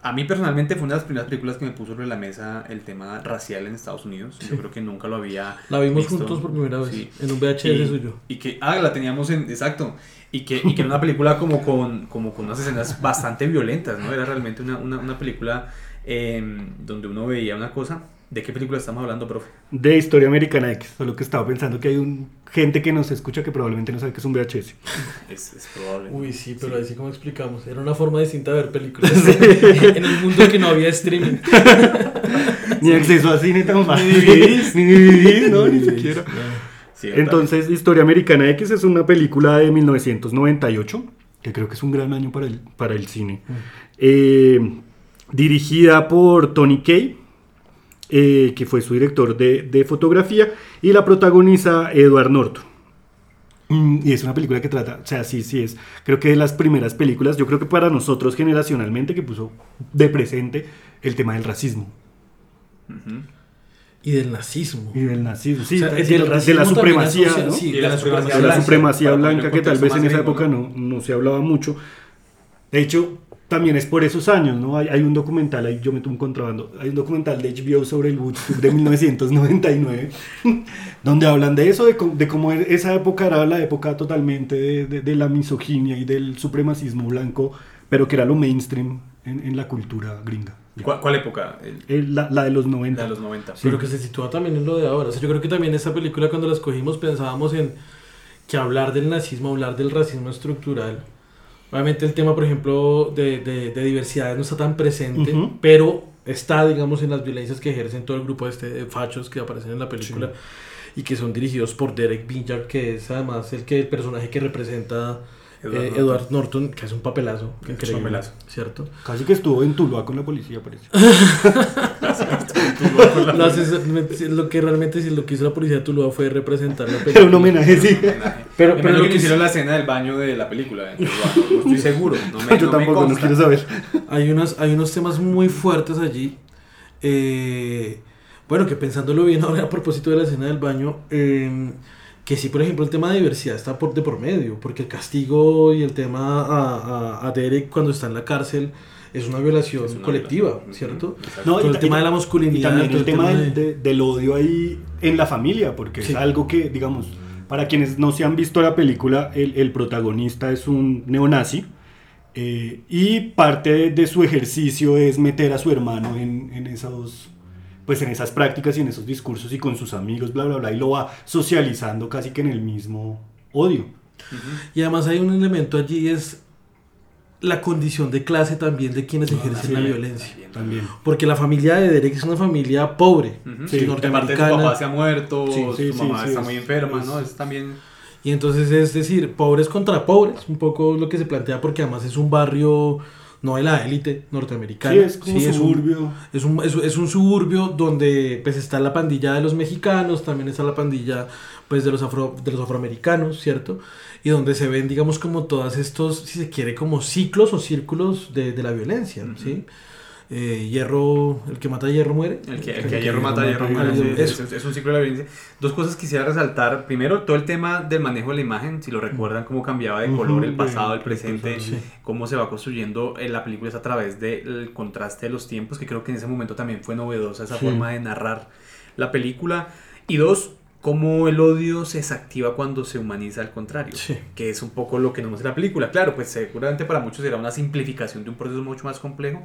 a mí personalmente fue una de las primeras películas que me puso sobre la mesa el tema racial en Estados Unidos. Yo creo que nunca lo había La vimos visto. juntos por primera vez Sí. en un VHS y, suyo. y que, ah, la teníamos en, exacto, y que, y que era una película como con, como con unas escenas bastante violentas, ¿no? Era realmente una, una, una película eh, donde uno veía una cosa. ¿De qué película estamos hablando, profe? De Historia Americana X, solo que estaba pensando que hay un, gente que nos escucha que probablemente no sabe que es un VHS. Es, es probable. Uy, sí, pero así como explicamos, era una forma distinta de ver películas en el mundo que no había streaming. Ni acceso a cine tan mal. Ni DVDs. Ni DVDs, no, ni siquiera. Sí. Entonces, Historia Americana X es una película de 1998, que creo que es un gran año para el, para el cine. Eh, dirigida por Tony Kaye, eh, que fue su director de, de fotografía, y la protagoniza Edward Norton. Mm, Y es una película que trata, o sea, sí, sí es, creo que de las primeras películas, yo creo que para nosotros generacionalmente, que puso de presente el tema del racismo. Y del nazismo. y del nazismo, sí, O sea, de, la- de supremacía, asocia- ¿no? sí, de la supremacía blanca, blanca que tal vez en esa época no, no se hablaba mucho. De hecho, también es por esos años, ¿no? Hay, hay un documental, ahí yo meto un contrabando, hay un documental de HBO sobre el Woodstock de 1999, donde hablan de eso, de, cómo- de cómo esa época era la época totalmente de, de- de la misoginia y del supremacismo blanco, pero que era lo mainstream en, en la cultura gringa. ¿Cuál, cuál época? El- El- la, la de los 90. la de los 90. Pero que se sitúa también en lo de ahora. O sea, yo creo que también esa película cuando la escogimos pensábamos en que hablar del nazismo, hablar del racismo estructural. Obviamente el tema, por ejemplo, de, de, de diversidad no está tan presente, Ujú. pero está, digamos, en las violencias que ejercen todo el grupo este de fachos que aparecen en la película y que son dirigidos por Derek Vinyard, que es además el que el personaje que representa Edward eh, Norton. Edward Norton, que es un papelazo, Que es un papelazo. ¿cierto? Casi que estuvo en Tuluá con la policía, parece. Lo, hace- lo que realmente sí, lo que hizo la policía de Tuluá fue representar la Era película. un homenaje, sí. Pero- Pero, lo que que hicieron la escena del baño de la película. ¿eh? No estoy seguro. No me, Yo no me tampoco, no quiero saber. Hay, unas, hay unos temas muy fuertes allí. eh, bueno, que pensándolo bien ahora a propósito de la escena del baño, eh, que sí, por ejemplo, el tema de diversidad está por, de por medio, porque el castigo y el tema a, a, a Derek cuando está en la cárcel es una violación Es una colectiva, violación. ¿cierto? No, y el tema y- de la Y masculinidad, también todo el tema de- del, de- del odio ahí en la familia, porque Sí. es algo que, digamos, para quienes no se han visto la película, el, el protagonista es un neonazi eh, y parte de, de su ejercicio es meter a su hermano en, en esos pues en esas prácticas y en esos discursos y con sus amigos, bla, bla, bla, y lo va socializando casi que en el mismo odio. Y además hay un elemento allí, es la condición de clase también de quienes ejercen la violencia. También. Porque la familia de Derek es una familia pobre, Ujú. sí, Sí, de su norteamericana. papá se ha muerto, Sí, sí, su sí, mamá sí, está es- muy enferma, es- ¿no? Es también... Y entonces es decir, pobres contra pobres, un poco lo que se plantea porque además es un barrio no de la élite norteamericana. Sí, es como un- suburbio. es un, es, es un suburbio donde pues está la pandilla de los mexicanos, también está la pandilla pues de los, afro, de los afroamericanos, ¿cierto? Y donde se ven, digamos, como todos estos, si se quiere, como ciclos o círculos de, de la violencia, ¿sí? Eh, hierro, el que mata a hierro muere. El que, el que a hierro mata a hierro muere. sí, Eso. es, es un ciclo de la violencia. Dos cosas quisiera resaltar. Primero, todo el tema del manejo de la imagen. Si lo recuerdan, cómo cambiaba de color el de- pasado, el de presente, sí. cómo se va construyendo en la película es a través del contraste de los tiempos, que creo que en ese momento también fue novedosa esa Sí. forma de narrar la película. Y dos, cómo el odio se desactiva cuando se humaniza al contrario. Sí. Que es un poco lo que nos muestra la película. Claro, pues seguramente para muchos será una simplificación de un proceso mucho más complejo.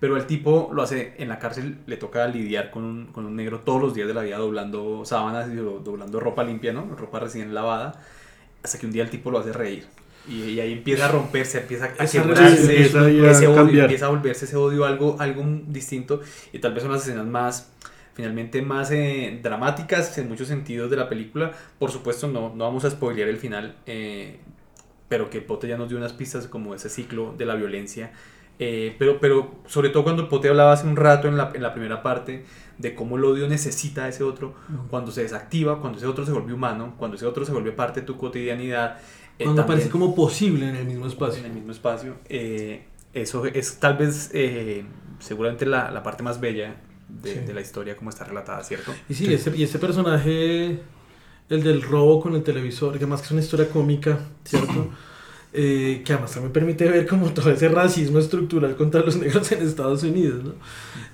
Pero el tipo lo hace en la cárcel, le toca lidiar con un, con un negro todos los días de la vida doblando sábanas y do- doblando ropa limpia, ¿no? Ropa recién lavada. Hasta que un día el tipo lo hace reír. Y, y ahí empieza a romperse, empieza a quebrarse, empieza a odio, empieza a volverse ese odio algo, algo distinto. Y tal vez son las escenas más, finalmente más eh, dramáticas en muchos sentidos de la película. Por supuesto, no, no vamos a spoilear el final, eh, pero que Pote ya nos dio unas pistas como ese ciclo de la violencia. Eh, pero, pero sobre todo cuando Pote hablaba hace un rato en la, en la primera parte de cómo el odio necesita a ese otro, cuando se desactiva, cuando ese otro se vuelve humano, cuando ese otro se vuelve parte de tu cotidianidad. eh, Cuando parece como posible en el mismo espacio. en el mismo espacio. eh, eso es tal vez, eh, seguramente la, la parte más bella de, Sí. de la historia como está relatada, ¿cierto? Y sí, Ese, y ese personaje, el del robo con el televisor, que además que es una historia cómica, ¿cierto? Eh, que además también permite ver como todo ese racismo estructural contra los negros en Estados Unidos, ¿no?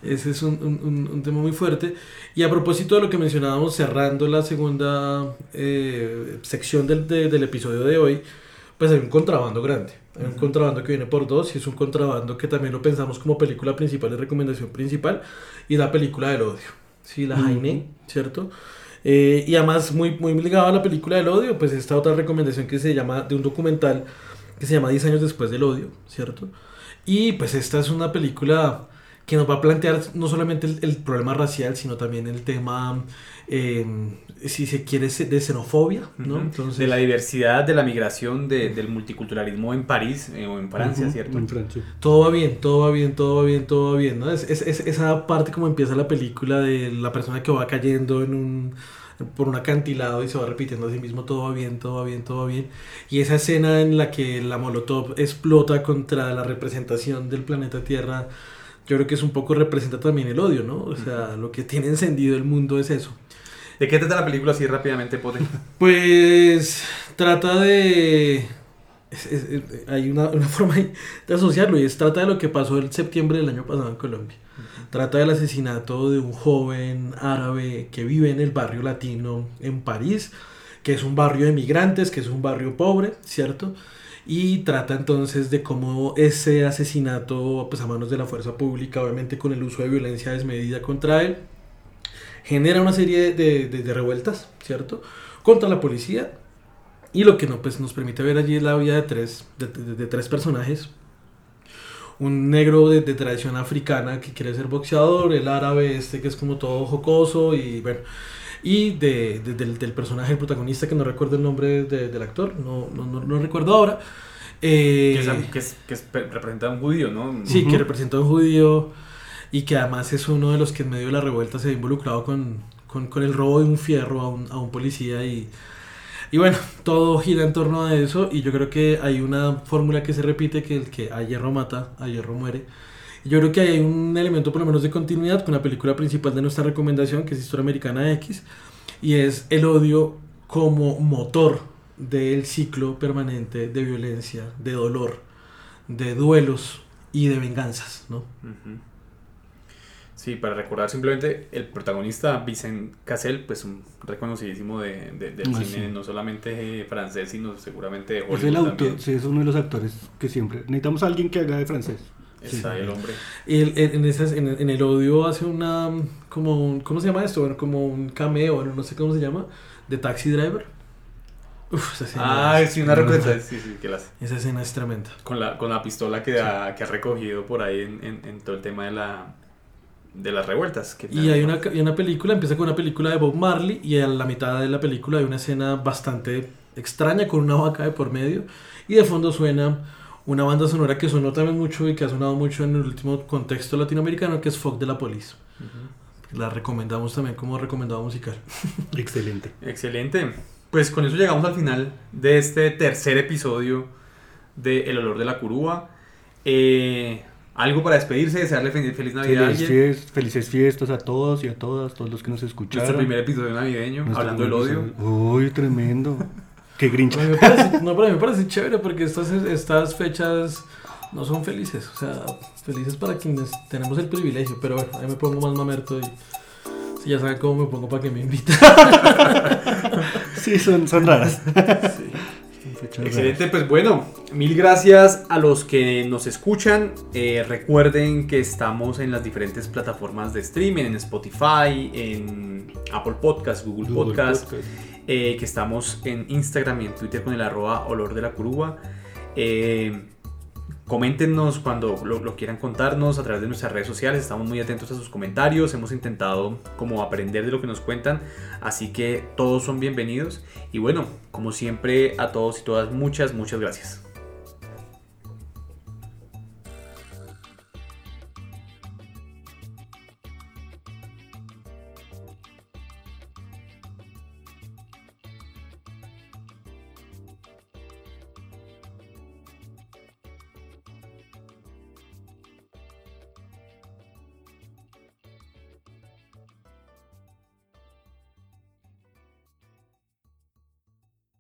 Ese es un, un- un- tema muy fuerte. Y a propósito de lo que mencionábamos, cerrando la segunda eh, sección del, de- del episodio de hoy, pues hay un contrabando grande. Hay un contrabando que viene por dos y es un contrabando que también lo pensamos como película principal y recomendación principal y la película del odio. Sí, la Jaime, ¿cierto? Eh, y además muy, muy ligado a la película del odio, pues esta otra recomendación que se llama, de un documental que se llama 10 años después del odio, ¿cierto? Y pues esta es una película que nos va a plantear no solamente el, el problema racial, sino también el tema, eh, si se quiere, de xenofobia, ¿no? Entonces, de la diversidad, de la migración, de- del multiculturalismo en París eh, o en Francia, ¿cierto? En Francia. todo va bien, todo va bien, todo va bien, todo va bien, ¿no? Es, es- es esa parte como empieza la película de la persona que va cayendo en un por un acantilado y se va repitiendo a sí mismo todo va bien, todo va bien, todo va bien. Y esa escena en la que la Molotov explota contra la representación del planeta Tierra, yo creo que es un poco representa también el odio, ¿no? O sea, lo que tiene encendido el mundo es eso. ¿De qué trata la película así rápidamente, Pote? Pues trata de... es- es- es- hay una, una forma de asociarlo y es trata de lo que pasó el septiembre del año pasado en Colombia. Trata del asesinato de un joven árabe que vive en el barrio latino en París, que es un barrio de migrantes, que es un barrio pobre, ¿cierto? Y trata entonces de cómo ese asesinato, pues a manos de la fuerza pública, obviamente con el uso de violencia desmedida contra él, genera una serie de, de- revueltas, ¿cierto? Contra la policía. Y lo que no, pues, nos permite ver allí es la vida de tres, de tres personajes. Un negro de, de tradición africana que quiere ser boxeador, el árabe este que es como todo jocoso y bueno. Y de, de- del, del personaje, el protagonista, que no recuerdo el nombre de- del actor, no, no, no- no recuerdo ahora. Eh, Que, es, que, es- que es- representa a un judío, ¿no? Sí, que representa a un judío y que además es uno de los que en medio de la revuelta se ha involucrado con, con, con el robo de un fierro a un, a un policía y, y bueno, todo gira en torno a eso y yo creo que hay una fórmula que se repite que el que a hierro mata, a hierro muere. Yo creo que hay un elemento por lo menos de continuidad con la película principal de nuestra recomendación, que es Historia Americana X, y es el odio como motor del ciclo permanente de violencia, de dolor, de duelos y de venganzas, ¿no? Ujú. Sí, para recordar simplemente el protagonista Vincent Cassel, pues un reconocidísimo de, de- del Ah, cine, sí. no solamente francés, sino seguramente de Hollywood Es el autor, también. sí, es uno de los actores que siempre. Necesitamos a alguien que haga de francés. Está el hombre. Y el- en, en esas- en, en el odio hace una, como un, ¿cómo se llama esto? Bueno, como un cameo, bueno, no sé cómo se llama, de Taxi Driver. Uf, esa escena, Ah, es- sí, una representación, sí, sí, que la hace. esa escena es tremenda. Con la, con la pistola que, ha, que ha recogido por ahí en, en- en todo el tema de la de las revueltas. Que Y hay una, y una película, empieza con una película de Bob Marley y a la mitad de la película hay una escena bastante extraña con una vaca de por medio. Y de fondo suena una banda sonora que sonó también mucho y que ha sonado mucho en el último contexto latinoamericano, que es Fuck de la Police. La recomendamos también como recomendado musical. Excelente. Excelente. Pues con eso llegamos al final de este tercer episodio de El olor de la curúa. Eh, algo para despedirse, desearle fe- feliz Navidad Feliz alguien. fies- felices fiestas a todos y a todas, todos los que nos escucharon. Nuestro primer episodio navideño, Nuestro hablando del odio. Uy, tremendo. Qué grinch. A mí me parece, no, pero me parece chévere porque estas, estas fechas no son felices. O sea, felices para quienes tenemos el privilegio. Pero bueno, ahí me pongo más mamerto y si ya saben cómo me pongo para que me inviten. Sí, son, son raras. Raras. Excelente, pues bueno, mil gracias a los que nos escuchan. Eh, recuerden que estamos en las diferentes plataformas de streaming, en Spotify, en Apple Podcast, Google, Google Podcast, Podcast. eh, que estamos en Instagram y en Twitter con el arroba olor de la curúa. Eh, coméntenos cuando lo, lo quieran contarnos a través de nuestras redes sociales. Estamos muy atentos a sus comentarios. Hemos intentado como aprender de lo que nos cuentan. Así que todos son bienvenidos. Y bueno, como siempre, a todos y todas, muchas, muchas gracias.